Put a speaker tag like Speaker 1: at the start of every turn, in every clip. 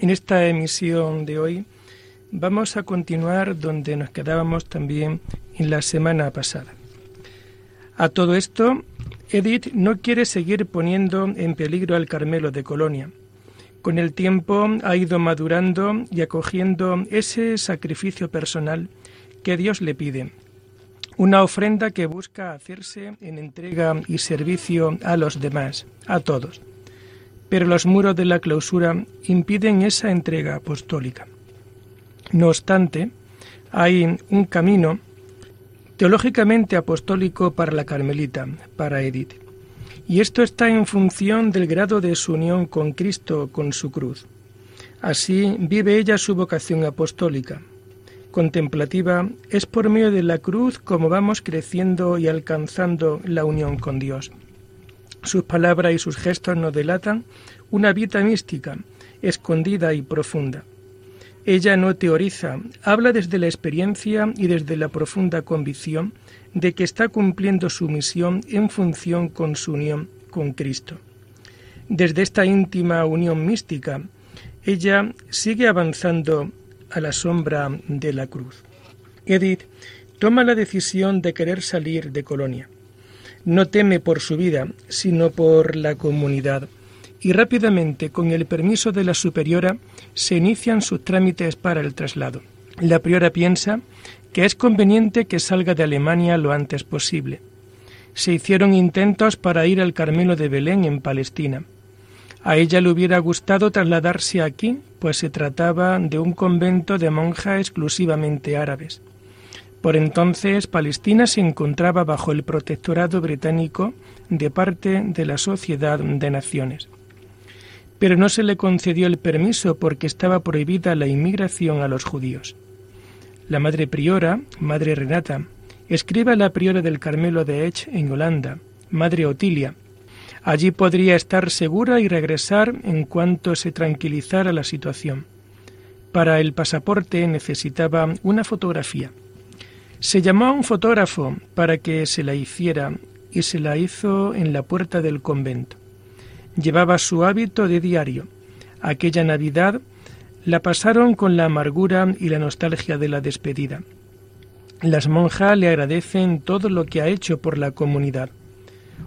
Speaker 1: En esta emisión de hoy vamos a continuar donde nos quedábamos también en la semana pasada. A todo esto, Edith no quiere seguir poniendo en peligro al Carmelo de Colonia. Con el tiempo ha ido madurando y acogiendo ese sacrificio personal que Dios le pide, una ofrenda que busca hacerse en entrega y servicio a los demás, a todos pero los muros de la clausura impiden esa entrega apostólica. No obstante, hay un camino teológicamente apostólico para la Carmelita, para Edith. Y esto está en función del grado de su unión con Cristo, con su cruz. Así vive ella su vocación apostólica. Contemplativa es por medio de la cruz como vamos creciendo y alcanzando la unión con Dios. Sus palabras y sus gestos nos delatan una vida mística, escondida y profunda. Ella no teoriza, habla desde la experiencia y desde la profunda convicción de que está cumpliendo su misión en función con su unión con Cristo. Desde esta íntima unión mística, ella sigue avanzando a la sombra de la cruz. Edith toma la decisión de querer salir de Colonia no teme por su vida, sino por la comunidad, y rápidamente, con el permiso de la superiora, se inician sus trámites para el traslado. La priora piensa que es conveniente que salga de Alemania lo antes posible. Se hicieron intentos para ir al Carmelo de Belén en Palestina. A ella le hubiera gustado trasladarse aquí, pues se trataba de un convento de monjas exclusivamente árabes. Por entonces Palestina se encontraba bajo el protectorado británico de parte de la Sociedad de Naciones. Pero no se le concedió el permiso porque estaba prohibida la inmigración a los judíos. La madre priora, madre Renata, escribe a la priora del Carmelo de Ech en Holanda, madre Otilia. Allí podría estar segura y regresar en cuanto se tranquilizara la situación. Para el pasaporte necesitaba una fotografía. Se llamó a un fotógrafo para que se la hiciera y se la hizo en la puerta del convento. Llevaba su hábito de diario. Aquella Navidad la pasaron con la amargura y la nostalgia de la despedida. Las monjas le agradecen todo lo que ha hecho por la comunidad.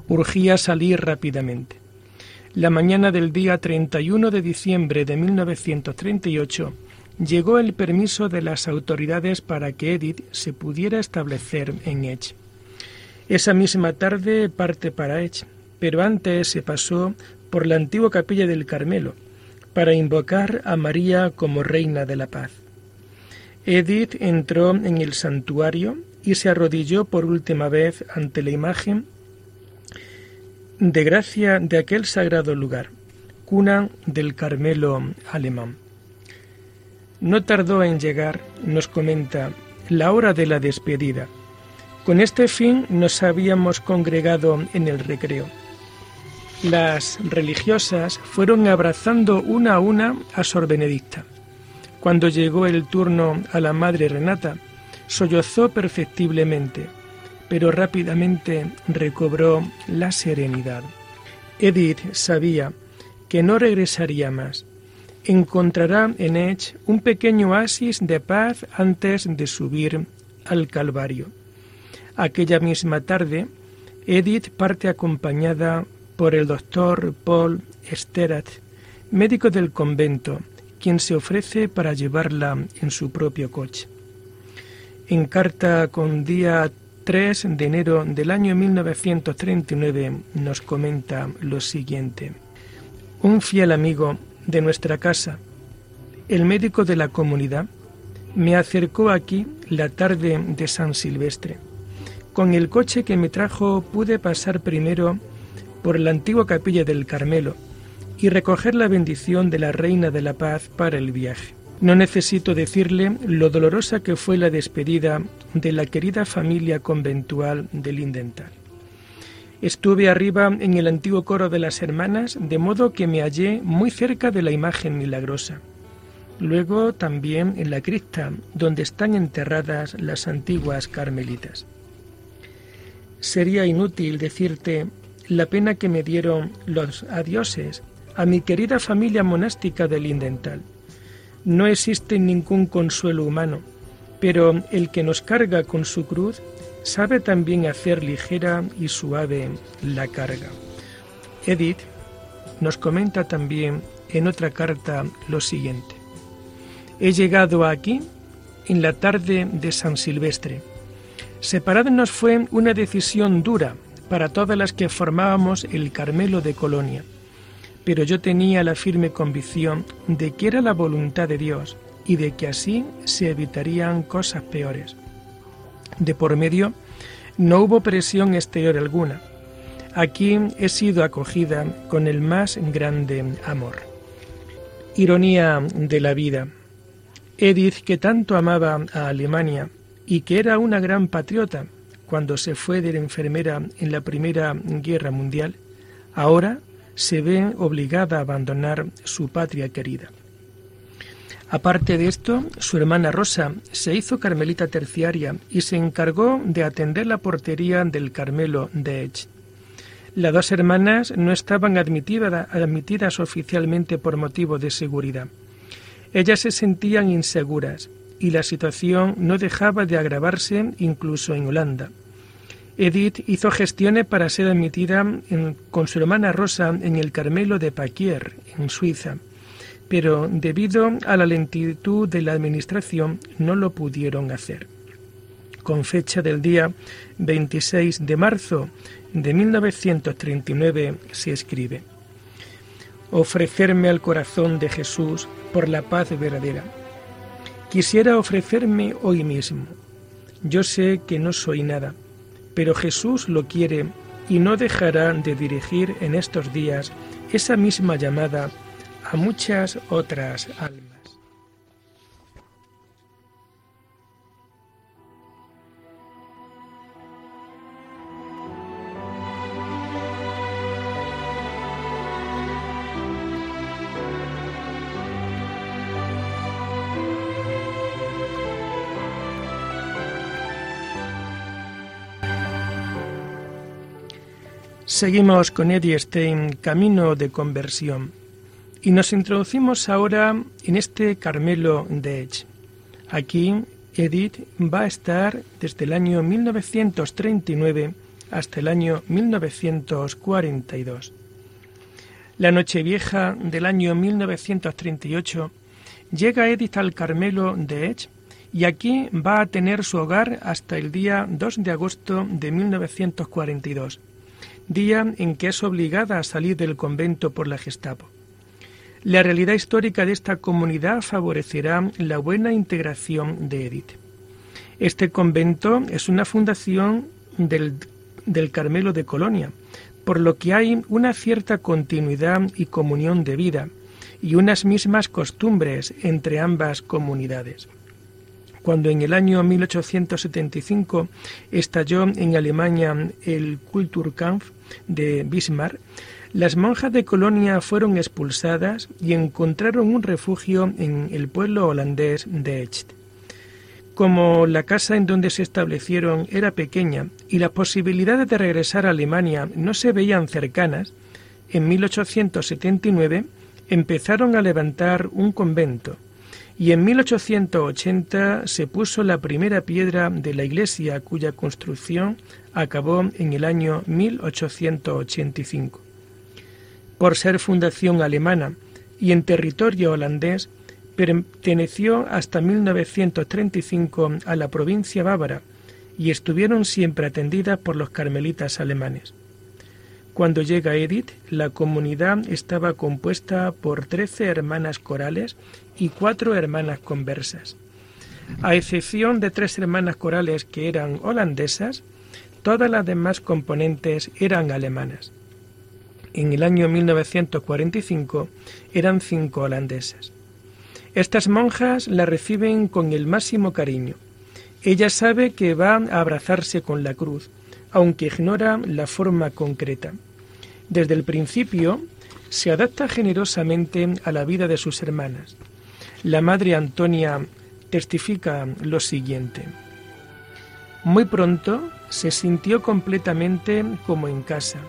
Speaker 1: Urgía salir rápidamente. La mañana del día 31 de diciembre de 1938 llegó el permiso de las autoridades para que Edith se pudiera establecer en Edge. Esa misma tarde parte para Edge, pero antes se pasó por la antigua capilla del Carmelo para invocar a María como Reina de la Paz. Edith entró en el santuario y se arrodilló por última vez ante la imagen de gracia de aquel sagrado lugar, cuna del Carmelo alemán. No tardó en llegar, nos comenta, la hora de la despedida. Con este fin nos habíamos congregado en el recreo. Las religiosas fueron abrazando una a una a Sor Benedicta. Cuando llegó el turno a la madre Renata, sollozó perceptiblemente, pero rápidamente recobró la serenidad. Edith sabía que no regresaría más, encontrará en Edge un pequeño oasis de paz antes de subir al Calvario. Aquella misma tarde, Edith parte acompañada por el doctor Paul Sterat, médico del convento, quien se ofrece para llevarla en su propio coche. En carta con día 3 de enero del año 1939 nos comenta lo siguiente. Un fiel amigo de nuestra casa, el médico de la comunidad, me acercó aquí la tarde de San Silvestre. Con el coche que me trajo pude pasar primero por la antigua capilla del Carmelo y recoger la bendición de la Reina de la Paz para el viaje. No necesito decirle lo dolorosa que fue la despedida de la querida familia conventual de Lindenthal. Estuve arriba en el antiguo coro de las hermanas, de modo que me hallé muy cerca de la imagen milagrosa. Luego también en la cripta, donde están enterradas las antiguas carmelitas. Sería inútil decirte la pena que me dieron los adioses a mi querida familia monástica de Lindenthal. No existe ningún consuelo humano, pero el que nos carga con su cruz sabe también hacer ligera y suave la carga. Edith nos comenta también en otra carta lo siguiente. He llegado aquí en la tarde de San Silvestre. Separarnos fue una decisión dura para todas las que formábamos el Carmelo de Colonia pero yo tenía la firme convicción de que era la voluntad de Dios y de que así se evitarían cosas peores. De por medio no hubo presión exterior alguna. Aquí he sido acogida con el más grande amor. Ironía de la vida. Edith, que tanto amaba a Alemania y que era una gran patriota cuando se fue de la enfermera en la Primera Guerra Mundial, ahora se ve obligada a abandonar su patria querida. Aparte de esto, su hermana Rosa se hizo carmelita terciaria y se encargó de atender la portería del Carmelo de Edge. Las dos hermanas no estaban admitidas oficialmente por motivo de seguridad. Ellas se sentían inseguras y la situación no dejaba de agravarse incluso en Holanda. Edith hizo gestiones para ser admitida con su hermana Rosa en el Carmelo de Paquier, en Suiza, pero debido a la lentitud de la administración no lo pudieron hacer. Con fecha del día 26 de marzo de 1939 se escribe, Ofrecerme al corazón de Jesús por la paz verdadera. Quisiera ofrecerme hoy mismo. Yo sé que no soy nada pero Jesús lo quiere y no dejará de dirigir en estos días esa misma llamada a muchas otras almas. Seguimos con Eddie Stein, Camino de Conversión, y nos introducimos ahora en este Carmelo de Edge. Aquí Edith va a estar desde el año 1939 hasta el año 1942. La Nochevieja del año 1938 llega Edith al Carmelo de Edge y aquí va a tener su hogar hasta el día 2 de agosto de 1942 día en que es obligada a salir del convento por la Gestapo. La realidad histórica de esta comunidad favorecerá la buena integración de Edith. Este convento es una fundación del, del Carmelo de Colonia, por lo que hay una cierta continuidad y comunión de vida y unas mismas costumbres entre ambas comunidades. Cuando en el año 1875 estalló en Alemania el Kulturkampf de Bismarck, las monjas de Colonia fueron expulsadas y encontraron un refugio en el pueblo holandés de Echt. Como la casa en donde se establecieron era pequeña y las posibilidades de regresar a Alemania no se veían cercanas, en 1879 empezaron a levantar un convento y en 1880 se puso la primera piedra de la iglesia cuya construcción acabó en el año 1885. Por ser fundación alemana y en territorio holandés, perteneció hasta 1935 a la provincia bávara y estuvieron siempre atendidas por los carmelitas alemanes. Cuando llega Edith, la comunidad estaba compuesta por trece hermanas corales y cuatro hermanas conversas. A excepción de tres hermanas corales que eran holandesas, todas las demás componentes eran alemanas. En el año 1945 eran cinco holandesas. Estas monjas la reciben con el máximo cariño. Ella sabe que va a abrazarse con la cruz, aunque ignora la forma concreta. Desde el principio se adapta generosamente a la vida de sus hermanas. La madre Antonia testifica lo siguiente. Muy pronto se sintió completamente como en casa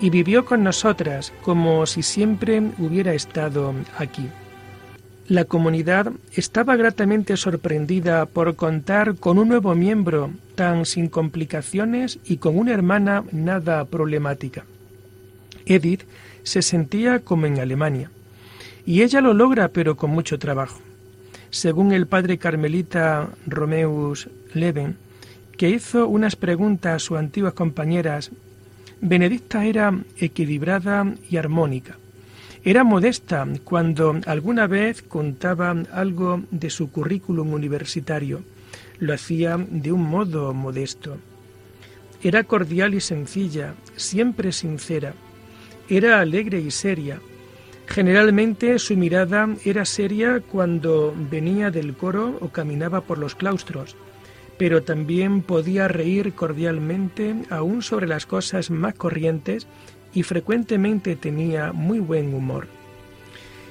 Speaker 1: y vivió con nosotras como si siempre hubiera estado aquí. La comunidad estaba gratamente sorprendida por contar con un nuevo miembro tan sin complicaciones y con una hermana nada problemática. Edith se sentía como en Alemania, y ella lo logra pero con mucho trabajo. Según el padre carmelita Romeus Leven, que hizo unas preguntas a sus antiguas compañeras, Benedicta era equilibrada y armónica era modesta cuando alguna vez contaba algo de su currículum universitario. Lo hacía de un modo modesto. Era cordial y sencilla, siempre sincera. Era alegre y seria. Generalmente su mirada era seria cuando venía del coro o caminaba por los claustros, pero también podía reír cordialmente aún sobre las cosas más corrientes y frecuentemente tenía muy buen humor.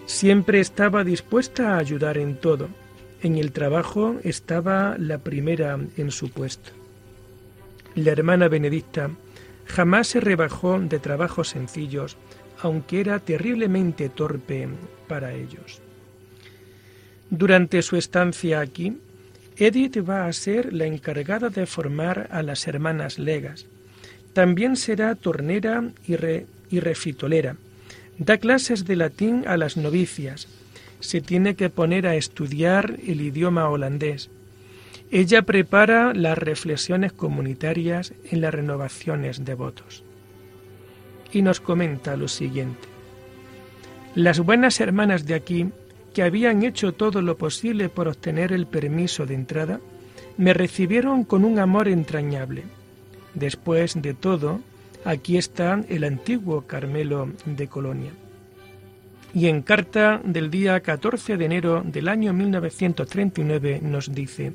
Speaker 1: Siempre estaba dispuesta a ayudar en todo. En el trabajo estaba la primera en su puesto. La hermana Benedicta jamás se rebajó de trabajos sencillos, aunque era terriblemente torpe para ellos. Durante su estancia aquí, Edith va a ser la encargada de formar a las hermanas legas, también será tornera y, refitolera. Da clases de latín a las novicias. Se tiene que poner a estudiar el idioma holandés. Ella prepara las reflexiones comunitarias en las renovaciones de votos. Y nos comenta lo siguiente. Las buenas hermanas de aquí, que habían hecho todo lo posible por obtener el permiso de entrada, me recibieron con un amor entrañable Después de todo, aquí está el antiguo Carmelo de Colonia. Y en carta del día 14 de enero del año 1939 nos dice,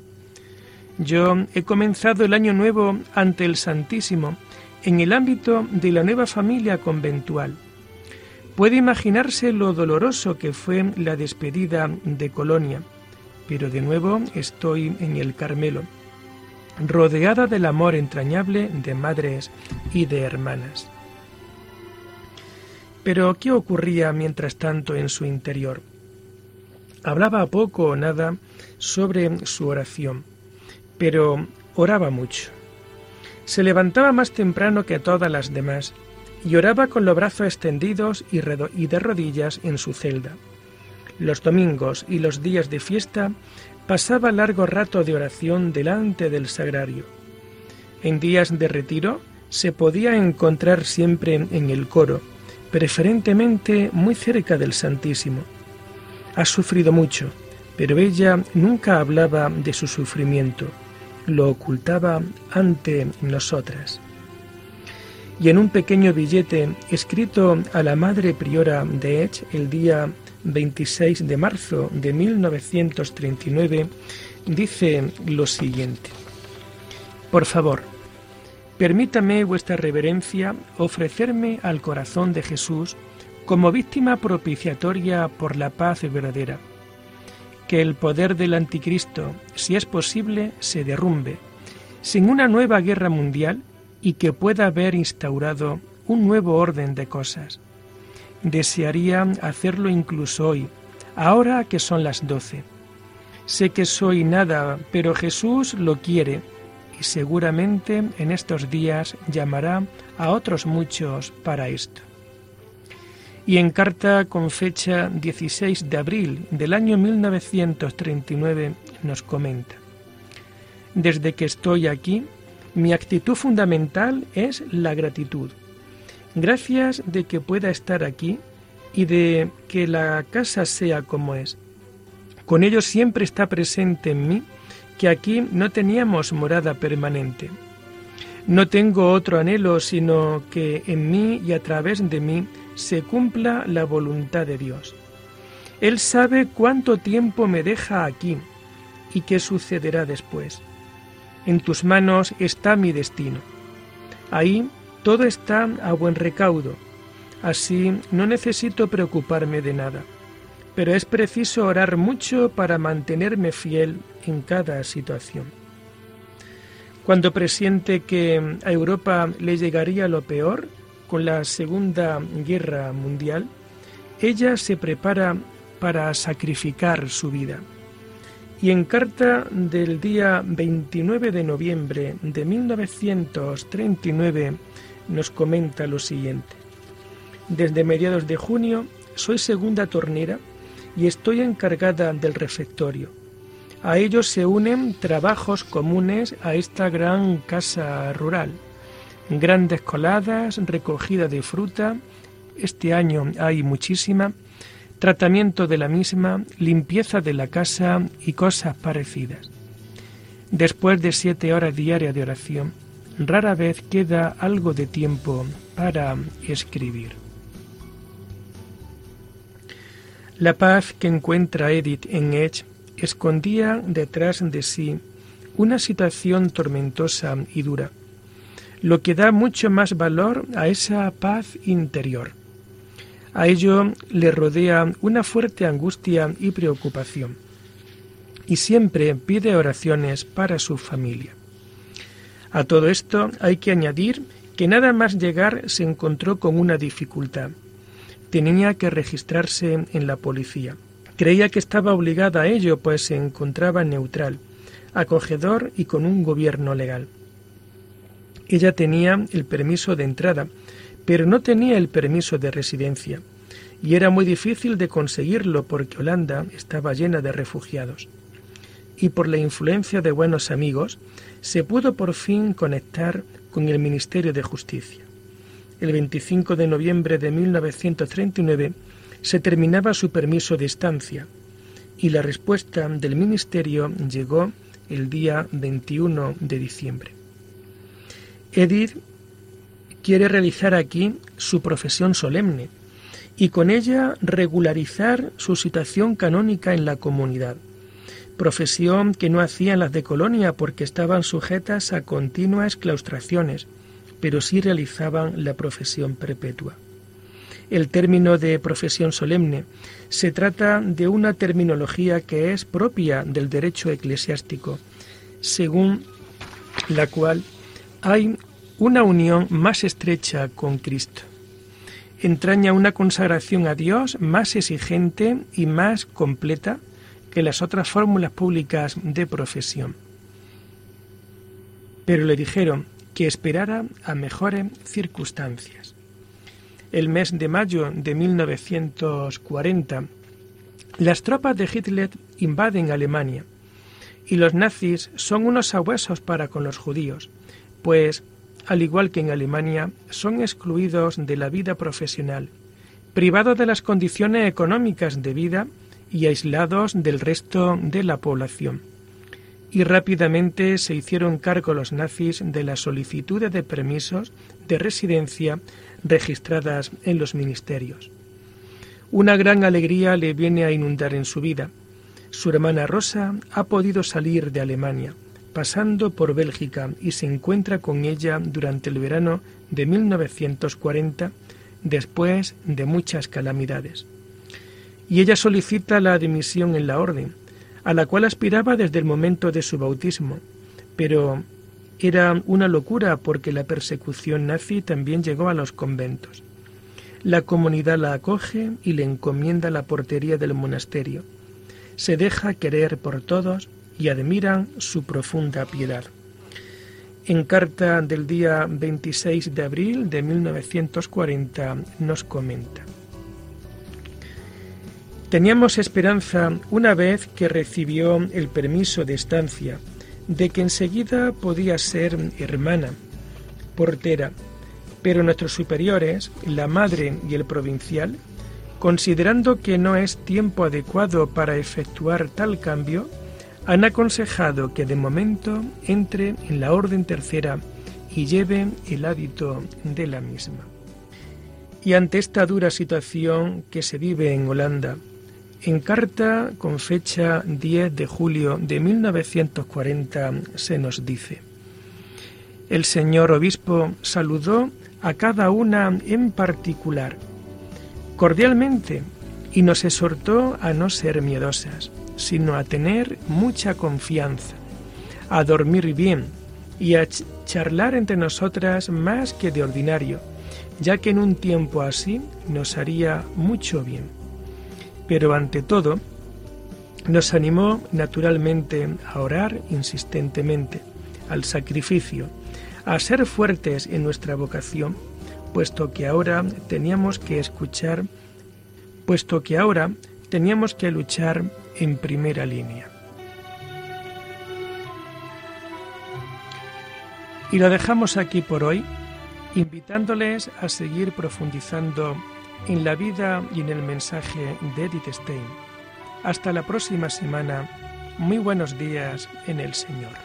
Speaker 1: Yo he comenzado el año nuevo ante el Santísimo en el ámbito de la nueva familia conventual. Puede imaginarse lo doloroso que fue la despedida de Colonia, pero de nuevo estoy en el Carmelo rodeada del amor entrañable de madres y de hermanas. Pero ¿qué ocurría mientras tanto en su interior? Hablaba poco o nada sobre su oración, pero oraba mucho. Se levantaba más temprano que todas las demás y oraba con los brazos extendidos y, de rodillas en su celda. Los domingos y los días de fiesta pasaba largo rato de oración delante del sagrario. En días de retiro se podía encontrar siempre en el coro, preferentemente muy cerca del Santísimo. Ha sufrido mucho, pero ella nunca hablaba de su sufrimiento, lo ocultaba ante nosotras. Y en un pequeño billete escrito a la madre priora de Ech el día 26 de marzo de 1939, dice lo siguiente. Por favor, permítame vuestra reverencia ofrecerme al corazón de Jesús como víctima propiciatoria por la paz verdadera. Que el poder del anticristo, si es posible, se derrumbe, sin una nueva guerra mundial y que pueda haber instaurado un nuevo orden de cosas Desearía hacerlo incluso hoy, ahora que son las doce. Sé que soy nada, pero Jesús lo quiere y seguramente en estos días llamará a otros muchos para esto. Y en carta con fecha 16 de abril del año 1939 nos comenta, Desde que estoy aquí, mi actitud fundamental es la gratitud Gracias de que pueda estar aquí y de que la casa sea como es. Con ello siempre está presente en mí que aquí no teníamos morada permanente. No tengo otro anhelo sino que en mí y a través de mí se cumpla la voluntad de Dios. Él sabe cuánto tiempo me deja aquí y qué sucederá después. En tus manos está mi destino. Ahí todo está a buen recaudo, así no necesito preocuparme de nada. Pero es preciso orar mucho para mantenerme fiel en cada situación. Cuando presiente que a Europa le llegaría lo peor con la Segunda Guerra Mundial, ella se prepara para sacrificar su vida. Y en carta del día 29 de noviembre de 1939 nos comenta lo siguiente. Desde mediados de junio soy segunda tornera y estoy encargada del refectorio. A ellos se unen trabajos comunes a esta gran casa rural. Grandes coladas, recogida de fruta, este año hay muchísima, tratamiento de la misma, limpieza de la casa y cosas parecidas. Después de siete horas diarias de oración, rara vez queda algo de tiempo para escribir. La paz que encuentra Edith en Edge escondía detrás de sí una situación tormentosa y dura, lo que da mucho más valor a esa paz interior. A ello le rodea una fuerte angustia y preocupación, y siempre pide oraciones para su familia. A todo esto hay que añadir que nada más llegar se encontró con una dificultad. Tenía que registrarse en la policía. Creía que estaba obligada a ello, pues se encontraba neutral, acogedor y con un gobierno legal. Ella tenía el permiso de entrada, pero no tenía el permiso de residencia, y era muy difícil de conseguirlo porque Holanda estaba llena de refugiados. Y por la influencia de buenos amigos, se pudo por fin conectar con el Ministerio de Justicia. El 25 de noviembre de 1939 se terminaba su permiso de estancia y la respuesta del Ministerio llegó el día 21 de diciembre. Edith quiere realizar aquí su profesión solemne y con ella regularizar su situación canónica en la comunidad profesión que no hacían las de Colonia porque estaban sujetas a continuas claustraciones, pero sí realizaban la profesión perpetua. El término de profesión solemne se trata de una terminología que es propia del derecho eclesiástico, según la cual hay una unión más estrecha con Cristo. Entraña una consagración a Dios más exigente y más completa que las otras fórmulas públicas de profesión. Pero le dijeron que esperara a mejores circunstancias. El mes de mayo de 1940, las tropas de Hitler invaden Alemania y los nazis son unos sabuesos para con los judíos, pues, al igual que en Alemania, son excluidos de la vida profesional, privados de las condiciones económicas de vida y aislados del resto de la población. Y rápidamente se hicieron cargo los nazis de las solicitudes de permisos de residencia registradas en los ministerios. Una gran alegría le viene a inundar en su vida. Su hermana Rosa ha podido salir de Alemania, pasando por Bélgica, y se encuentra con ella durante el verano de 1940, después de muchas calamidades y ella solicita la admisión en la orden, a la cual aspiraba desde el momento de su bautismo, pero era una locura porque la persecución nazi también llegó a los conventos. La comunidad la acoge y le encomienda la portería del monasterio. Se deja querer por todos y admiran su profunda piedad. En carta del día 26 de abril de 1940 nos comenta. Teníamos esperanza, una vez que recibió el permiso de estancia, de que enseguida podía ser hermana, portera, pero nuestros superiores, la madre y el provincial, considerando que no es tiempo adecuado para efectuar tal cambio, han aconsejado que de momento entre en la orden tercera y lleve el hábito de la misma. Y ante esta dura situación que se vive en Holanda, en carta con fecha 10 de julio de 1940 se nos dice, el señor obispo saludó a cada una en particular, cordialmente, y nos exhortó a no ser miedosas, sino a tener mucha confianza, a dormir bien y a charlar entre nosotras más que de ordinario, ya que en un tiempo así nos haría mucho bien. Pero ante todo, nos animó naturalmente a orar insistentemente, al sacrificio, a ser fuertes en nuestra vocación, puesto que ahora teníamos que escuchar, puesto que ahora teníamos que luchar en primera línea. Y lo dejamos aquí por hoy, invitándoles a seguir profundizando en la vida y en el mensaje de Edith Stein. Hasta la próxima semana. Muy buenos días en el Señor.